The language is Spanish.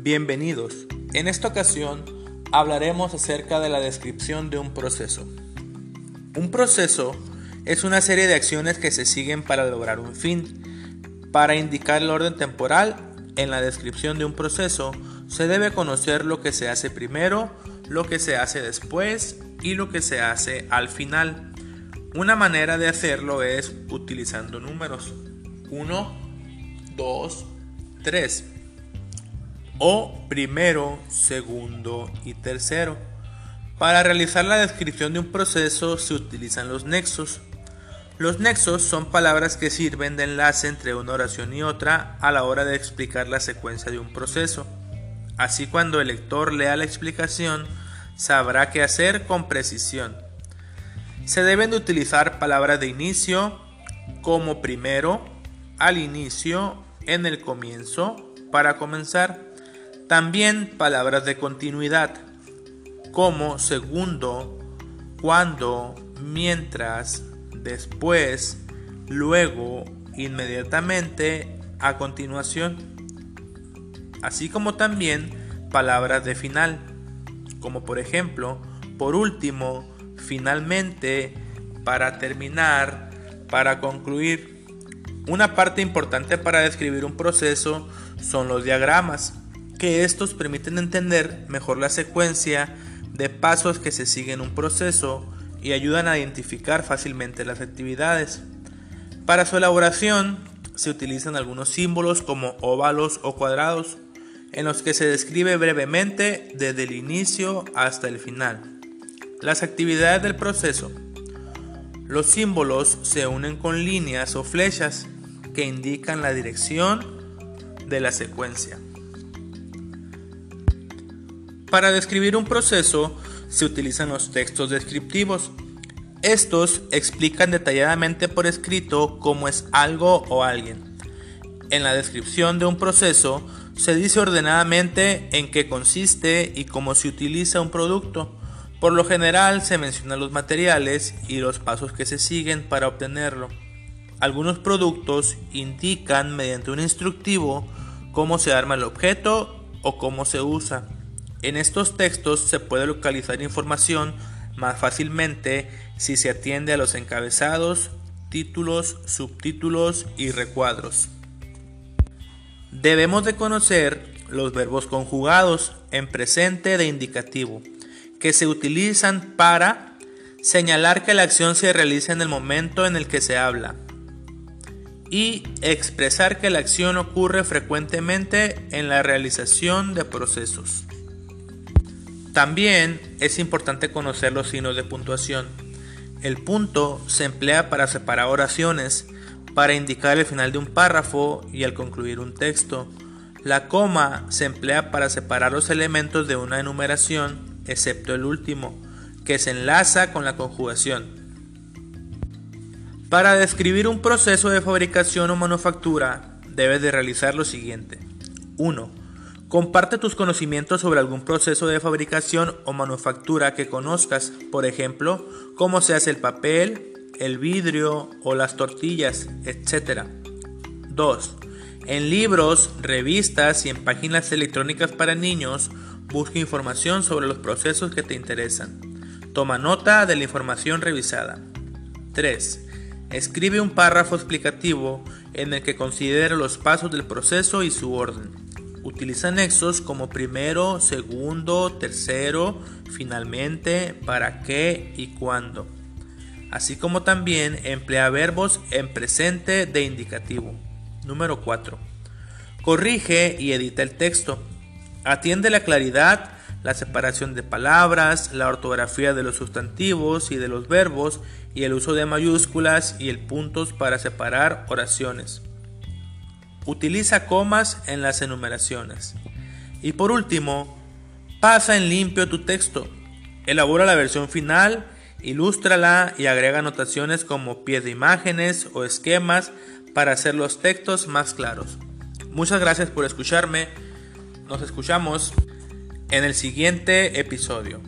Bienvenidos. En esta ocasión hablaremos acerca de la descripción de un proceso. Un proceso es una serie de acciones que se siguen para lograr un fin. Para indicar el orden temporal, en la descripción de un proceso se debe conocer lo que se hace primero, lo que se hace después y lo que se hace al final. Una manera de hacerlo es utilizando números. 1, 2, 3 o primero, segundo y tercero. Para realizar la descripción de un proceso se utilizan los nexos. Los nexos son palabras que sirven de enlace entre una oración y otra a la hora de explicar la secuencia de un proceso. Así cuando el lector lea la explicación, sabrá qué hacer con precisión. Se deben de utilizar palabras de inicio como primero, al inicio, en el comienzo, para comenzar. También palabras de continuidad, como segundo, cuando, mientras, después, luego, inmediatamente, a continuación. Así como también palabras de final, como por ejemplo, por último, finalmente, para terminar, para concluir. Una parte importante para describir un proceso son los diagramas que estos permiten entender mejor la secuencia de pasos que se siguen en un proceso y ayudan a identificar fácilmente las actividades. Para su elaboración se utilizan algunos símbolos como óvalos o cuadrados, en los que se describe brevemente desde el inicio hasta el final. Las actividades del proceso. Los símbolos se unen con líneas o flechas que indican la dirección de la secuencia. Para describir un proceso se utilizan los textos descriptivos. Estos explican detalladamente por escrito cómo es algo o alguien. En la descripción de un proceso se dice ordenadamente en qué consiste y cómo se utiliza un producto. Por lo general se mencionan los materiales y los pasos que se siguen para obtenerlo. Algunos productos indican mediante un instructivo cómo se arma el objeto o cómo se usa. En estos textos se puede localizar información más fácilmente si se atiende a los encabezados, títulos, subtítulos y recuadros. Debemos de conocer los verbos conjugados en presente de indicativo, que se utilizan para señalar que la acción se realiza en el momento en el que se habla y expresar que la acción ocurre frecuentemente en la realización de procesos. También es importante conocer los signos de puntuación. El punto se emplea para separar oraciones, para indicar el final de un párrafo y al concluir un texto. La coma se emplea para separar los elementos de una enumeración, excepto el último, que se enlaza con la conjugación. Para describir un proceso de fabricación o manufactura, debes de realizar lo siguiente. 1 Comparte tus conocimientos sobre algún proceso de fabricación o manufactura que conozcas, por ejemplo, cómo se hace el papel, el vidrio o las tortillas, etc. 2. En libros, revistas y en páginas electrónicas para niños, busca información sobre los procesos que te interesan. Toma nota de la información revisada. 3. Escribe un párrafo explicativo en el que considere los pasos del proceso y su orden. Utiliza nexos como primero, segundo, tercero, finalmente, para qué y cuándo. Así como también emplea verbos en presente de indicativo. Número 4. Corrige y edita el texto. Atiende la claridad, la separación de palabras, la ortografía de los sustantivos y de los verbos y el uso de mayúsculas y el puntos para separar oraciones. Utiliza comas en las enumeraciones. Y por último, pasa en limpio tu texto. Elabora la versión final, ilústrala y agrega anotaciones como pies de imágenes o esquemas para hacer los textos más claros. Muchas gracias por escucharme. Nos escuchamos en el siguiente episodio.